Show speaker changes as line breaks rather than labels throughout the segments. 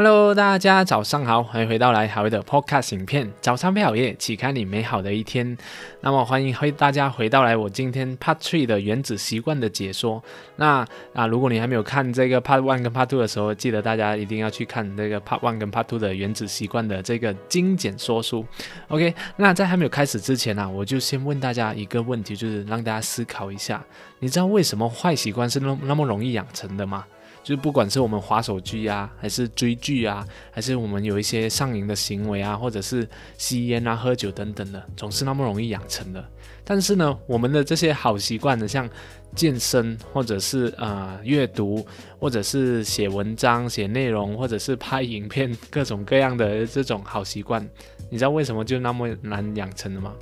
Hello，大家早上好，欢迎回到来好味的 Podcast 影片。早餐配好夜，启开你美好的一天。那么欢迎回大家回到来我今天 Part Three 的原子习惯的解说。那啊，如果你还没有看这个 Part One 跟 Part Two 的时候，记得大家一定要去看这个 Part One 跟 Part Two 的原子习惯的这个精简说书。OK，那在还没有开始之前呢，我就先问大家一个问题，就是让大家思考一下，你知道为什么坏习惯是那那么容易养成的吗？就不管是我们划手机啊，还是追剧啊，还是我们有一些上瘾的行为啊，或者是吸烟啊、喝酒等等的，总是那么容易养成的。但是呢，我们的这些好习惯呢，像健身，或者是呃阅读，或者是写文章、写内容，或者是拍影片，各种各样的这种好习惯，你知道为什么就那么难养成的吗？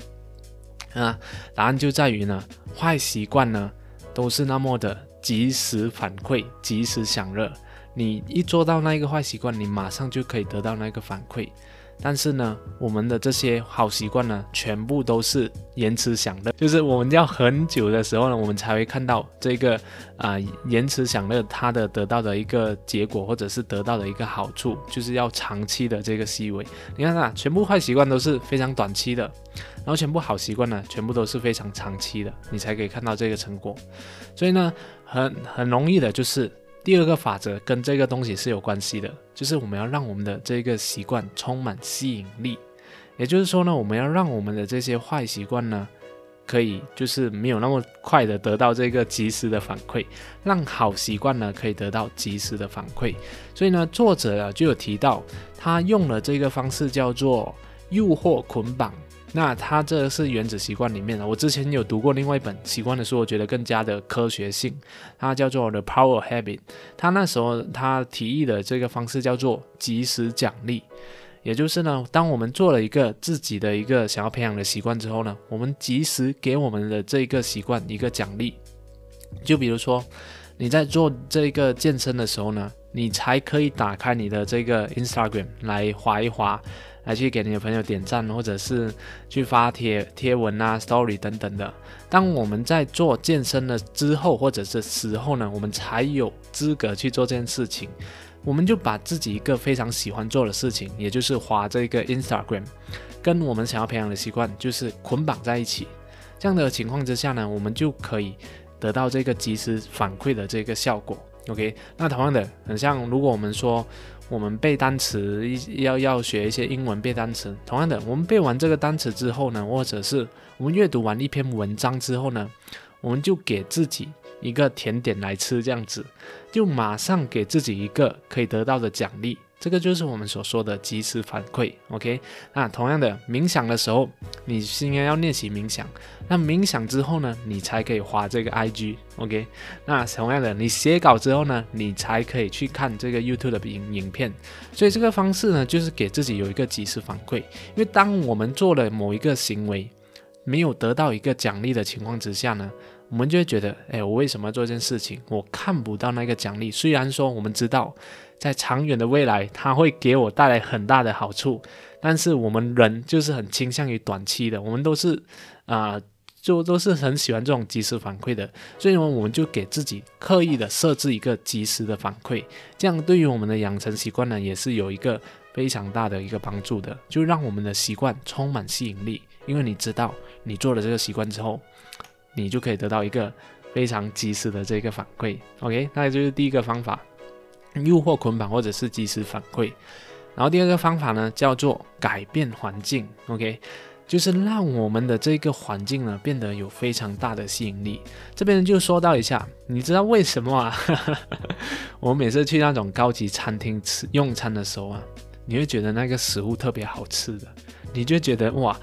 啊，答案就在于呢，坏习惯呢都是那么的。及时反馈，及时享乐。你一做到那一个坏习惯，你马上就可以得到那个反馈。但是呢，我们的这些好习惯呢，全部都是延迟享乐，就是我们要很久的时候呢，我们才会看到这个啊延迟享乐它的得到的一个结果，或者是得到的一个好处，就是要长期的这个思维。你看啊，全部坏习惯都是非常短期的，然后全部好习惯呢，全部都是非常长期的，你才可以看到这个成果。所以呢。很很容易的，就是第二个法则跟这个东西是有关系的，就是我们要让我们的这个习惯充满吸引力。也就是说呢，我们要让我们的这些坏习惯呢，可以就是没有那么快的得到这个及时的反馈，让好习惯呢可以得到及时的反馈。所以呢，作者啊就有提到，他用了这个方式叫做诱惑捆绑。那它这是原子习惯里面的，我之前有读过另外一本习惯的书，我觉得更加的科学性，它叫做 The Power Habit。它那时候他提议的这个方式叫做及时奖励，也就是呢，当我们做了一个自己的一个想要培养的习惯之后呢，我们及时给我们的这个习惯一个奖励。就比如说你在做这个健身的时候呢，你才可以打开你的这个 Instagram 来划一划。来去给你的朋友点赞，或者是去发贴贴文啊、story 等等的。当我们在做健身了之后，或者是时候呢，我们才有资格去做这件事情。我们就把自己一个非常喜欢做的事情，也就是划这个 Instagram，跟我们想要培养的习惯就是捆绑在一起。这样的情况之下呢，我们就可以得到这个及时反馈的这个效果。OK，那同样的，很像如果我们说。我们背单词一要要学一些英文背单词，同样的，我们背完这个单词之后呢，或者是我们阅读完一篇文章之后呢，我们就给自己一个甜点来吃，这样子，就马上给自己一个可以得到的奖励。这个就是我们所说的及时反馈，OK？那同样的，冥想的时候，你是应该要练习冥想。那冥想之后呢，你才可以划这个 IG，OK？那同样的，你写稿之后呢，你才可以去看这个 YouTube 的影影片。所以这个方式呢，就是给自己有一个及时反馈。因为当我们做了某一个行为，没有得到一个奖励的情况之下呢，我们就会觉得，哎，我为什么要做这件事情？我看不到那个奖励。虽然说我们知道。在长远的未来，它会给我带来很大的好处，但是我们人就是很倾向于短期的，我们都是啊，就都是很喜欢这种及时反馈的，所以呢，我们就给自己刻意的设置一个及时的反馈，这样对于我们的养成习惯呢，也是有一个非常大的一个帮助的，就让我们的习惯充满吸引力，因为你知道你做了这个习惯之后，你就可以得到一个非常及时的这个反馈。OK，那就是第一个方法。诱惑捆绑或者是及时反馈，然后第二个方法呢叫做改变环境，OK，就是让我们的这个环境呢变得有非常大的吸引力。这边就说到一下，你知道为什么啊？我每次去那种高级餐厅吃用餐的时候啊，你会觉得那个食物特别好吃的，你就觉得哇，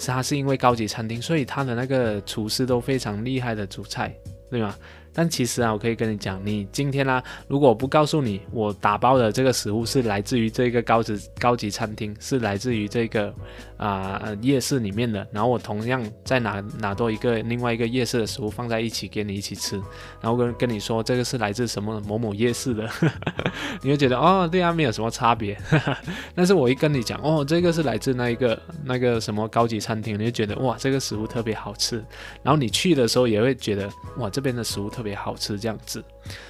是它是因为高级餐厅，所以它的那个厨师都非常厉害的主菜，对吗？但其实啊，我可以跟你讲，你今天呢，如果不告诉你我打包的这个食物是来自于这个高级高级餐厅，是来自于这个啊夜市里面的，然后我同样再拿拿多一个另外一个夜市的食物放在一起给你一起吃，然后跟跟你说这个是来自什么某某夜市的，你会觉得哦，对啊，没有什么差别。但是我一跟你讲哦，这个是来自那一个那个什么高级餐厅，你就觉得哇，这个食物特别好吃。然后你去的时候也会觉得哇，这边的食物特。特别好吃这样子。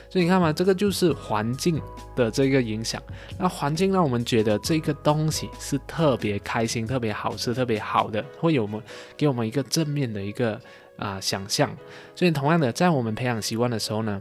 所以你看嘛，这个就是环境的这个影响。那环境让我们觉得这个东西是特别开心、特别好吃、特别好的，会有我们给我们一个正面的一个啊想象。所以同样的，在我们培养习惯的时候呢，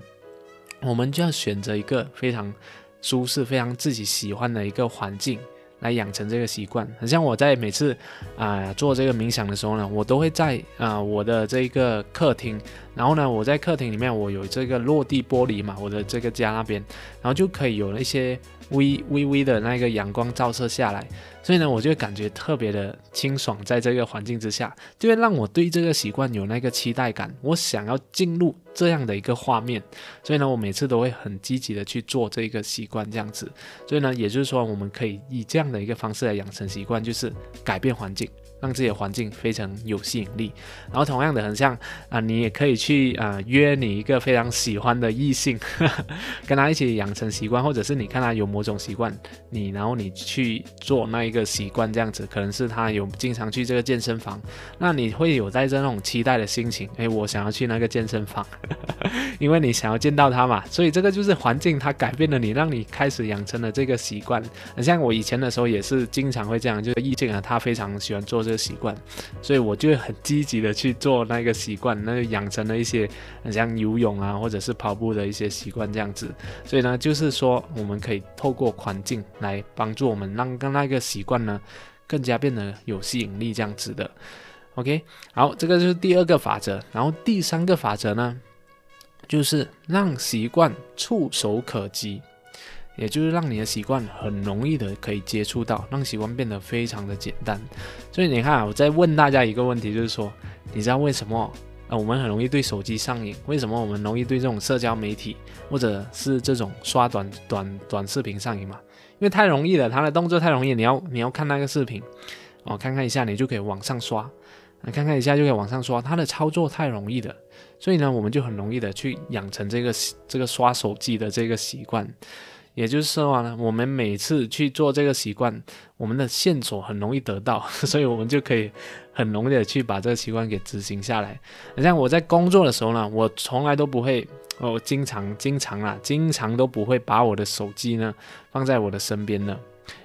我们就要选择一个非常舒适、非常自己喜欢的一个环境。来养成这个习惯，很像我在每次啊做这个冥想的时候呢，我都会在啊我的这个客厅，然后呢我在客厅里面我有这个落地玻璃嘛，我的这个家那边，然后就可以有了一些。微微微的那个阳光照射下来，所以呢，我就感觉特别的清爽，在这个环境之下，就会让我对这个习惯有那个期待感，我想要进入这样的一个画面，所以呢，我每次都会很积极的去做这个习惯，这样子，所以呢，也就是说，我们可以以这样的一个方式来养成习惯，就是改变环境。让自己的环境非常有吸引力，然后同样的，很像啊，你也可以去啊约你一个非常喜欢的异性，跟他一起养成习惯，或者是你看他有某种习惯，你然后你去做那一个习惯，这样子，可能是他有经常去这个健身房，那你会有带着那种期待的心情，诶，我想要去那个健身房，因为你想要见到他嘛，所以这个就是环境它改变了你，让你开始养成了这个习惯。很像我以前的时候也是经常会这样，就是异性啊，他非常喜欢做。这个习惯，所以我就很积极的去做那个习惯，那就养成了一些像游泳啊，或者是跑步的一些习惯这样子。所以呢，就是说我们可以透过环境来帮助我们，让跟那个习惯呢更加变得有吸引力这样子的。OK，好，这个就是第二个法则。然后第三个法则呢，就是让习惯触手可及。也就是让你的习惯很容易的可以接触到，让习惯变得非常的简单。所以你看，我在问大家一个问题，就是说，你知道为什么啊我们很容易对手机上瘾？为什么我们容易对这种社交媒体或者是这种刷短短短视频上瘾嘛？因为太容易了，它的动作太容易，你要你要看那个视频哦，看看一下你就可以往上刷，看看一下就可以往上刷，它的操作太容易了，所以呢，我们就很容易的去养成这个这个刷手机的这个习惯。也就是说呢，我们每次去做这个习惯，我们的线索很容易得到，所以我们就可以很容易的去把这个习惯给执行下来。像我在工作的时候呢，我从来都不会，我经常经常啊，经常都不会把我的手机呢放在我的身边呢，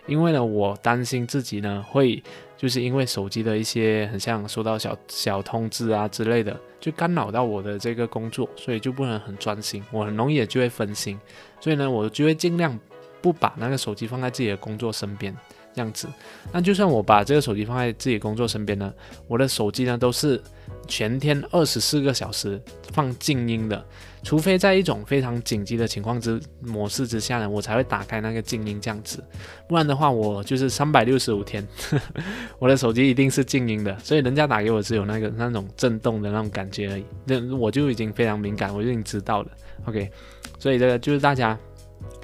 因为呢，我担心自己呢会。就是因为手机的一些很像收到小小通知啊之类的，就干扰到我的这个工作，所以就不能很专心，我很容易也就会分心，所以呢，我就会尽量不把那个手机放在自己的工作身边，这样子。那就算我把这个手机放在自己工作身边呢，我的手机呢都是。全天二十四个小时放静音的，除非在一种非常紧急的情况之模式之下呢，我才会打开那个静音这样子。不然的话，我就是三百六十五天，我的手机一定是静音的。所以人家打给我只有那个那种震动的那种感觉而已，那我就已经非常敏感，我就已经知道了。OK，所以这个就是大家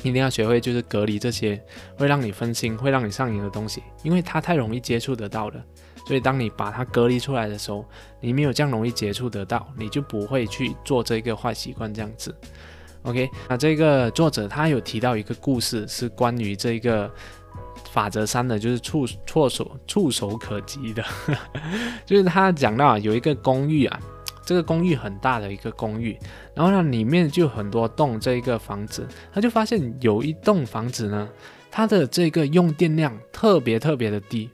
一定要学会，就是隔离这些会让你分心、会让你上瘾的东西，因为它太容易接触得到了。所以，当你把它隔离出来的时候，你没有这样容易接触得到，你就不会去做这个坏习惯。这样子，OK？那这个作者他有提到一个故事，是关于这个法则三的，就是触触手触手可及的，就是他讲到有一个公寓啊，这个公寓很大的一个公寓，然后呢里面就很多栋这一个房子，他就发现有一栋房子呢，它的这个用电量特别特别的低。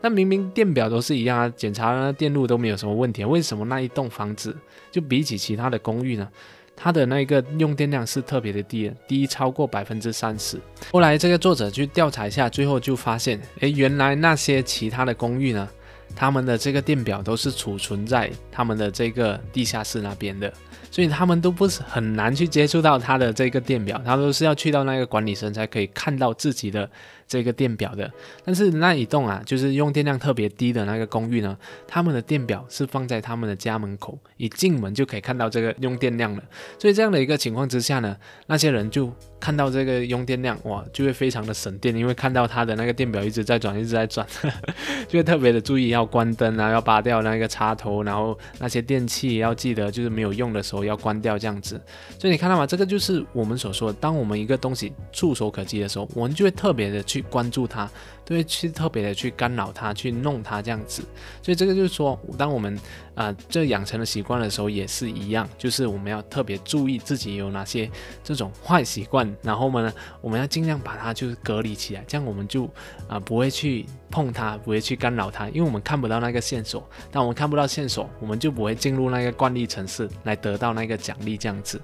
那明明电表都是一样啊，检查了电路都没有什么问题，为什么那一栋房子就比起其他的公寓呢？它的那个用电量是特别的低，低超过百分之三十。后来这个作者去调查一下，最后就发现，诶，原来那些其他的公寓呢，他们的这个电表都是储存在他们的这个地下室那边的。所以他们都不是很难去接触到他的这个电表，他都是要去到那个管理层才可以看到自己的这个电表的。但是那一栋啊，就是用电量特别低的那个公寓呢，他们的电表是放在他们的家门口，一进门就可以看到这个用电量了。所以这样的一个情况之下呢，那些人就看到这个用电量，哇，就会非常的省电，因为看到它的那个电表一直在转，一直在转，就会特别的注意要关灯啊，要拔掉那个插头，然后那些电器要记得就是没有用的时候要关掉这样子。所以你看到吗？这个就是我们所说的，当我们一个东西触手可及的时候，我们就会特别的去关注它。都会去特别的去干扰它，去弄它这样子，所以这个就是说，当我们啊这养成了习惯的时候，也是一样，就是我们要特别注意自己有哪些这种坏习惯，然后呢，我们要尽量把它就是隔离起来，这样我们就啊不会去碰它，不会去干扰它，因为我们看不到那个线索，当我们看不到线索，我们就不会进入那个惯例城市来得到那个奖励这样子。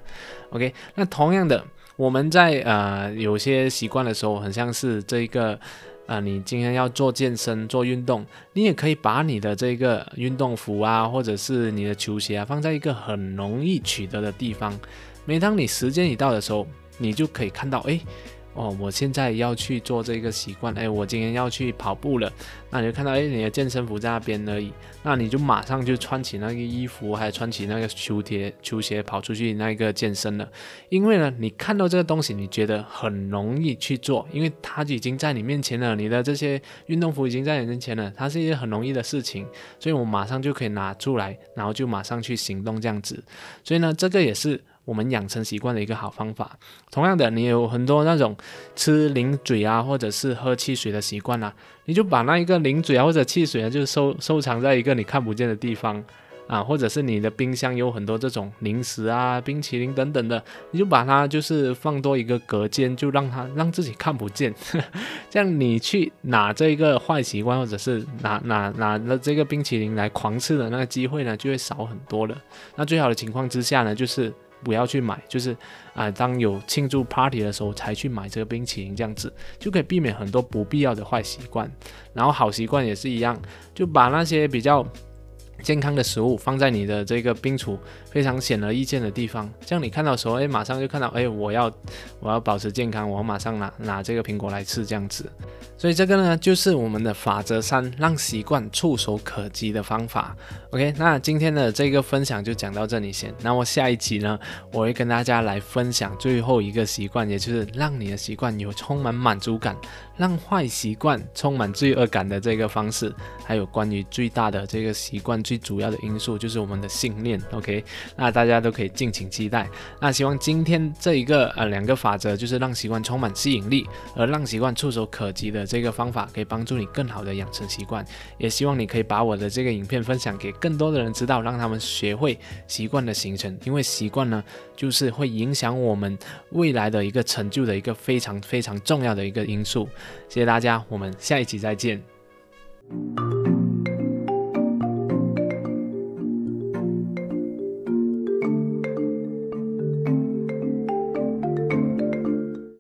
OK，那同样的，我们在呃有些习惯的时候，很像是这一个。啊，你今天要做健身、做运动，你也可以把你的这个运动服啊，或者是你的球鞋啊，放在一个很容易取得的地方。每当你时间一到的时候，你就可以看到，哎。哦，我现在要去做这个习惯，哎，我今天要去跑步了，那你就看到，哎，你的健身服在那边而已，那你就马上就穿起那个衣服，还有穿起那个球鞋，球鞋跑出去那个健身了。因为呢，你看到这个东西，你觉得很容易去做，因为它已经在你面前了，你的这些运动服已经在你面前了，它是一件很容易的事情，所以我马上就可以拿出来，然后就马上去行动这样子。所以呢，这个也是。我们养成习惯的一个好方法。同样的，你有很多那种吃零嘴啊，或者是喝汽水的习惯啊，你就把那一个零嘴啊或者汽水啊，就收收藏在一个你看不见的地方啊，或者是你的冰箱有很多这种零食啊、冰淇淋等等的，你就把它就是放多一个隔间，就让它让自己看不见，这样你去拿这一个坏习惯，或者是拿拿拿了这个冰淇淋来狂吃的那个机会呢，就会少很多了。那最好的情况之下呢，就是。不要去买，就是啊，当有庆祝 party 的时候才去买这个冰淇淋，这样子就可以避免很多不必要的坏习惯。然后好习惯也是一样，就把那些比较。健康的食物放在你的这个冰橱非常显而易见的地方，这样你看到时候，哎，马上就看到，哎，我要我要保持健康，我马上拿拿这个苹果来吃，这样子。所以这个呢，就是我们的法则三，让习惯触手可及的方法。OK，那今天的这个分享就讲到这里先。那我下一集呢，我会跟大家来分享最后一个习惯，也就是让你的习惯有充满满足感，让坏习惯充满罪恶感的这个方式，还有关于最大的这个习惯最。主要的因素就是我们的信念，OK，那大家都可以敬请期待。那希望今天这一个呃两个法则，就是让习惯充满吸引力，而让习惯触手可及的这个方法，可以帮助你更好的养成习惯。也希望你可以把我的这个影片分享给更多的人知道，让他们学会习惯的形成。因为习惯呢，就是会影响我们未来的一个成就的一个非常非常重要的一个因素。谢谢大家，我们下一集再见。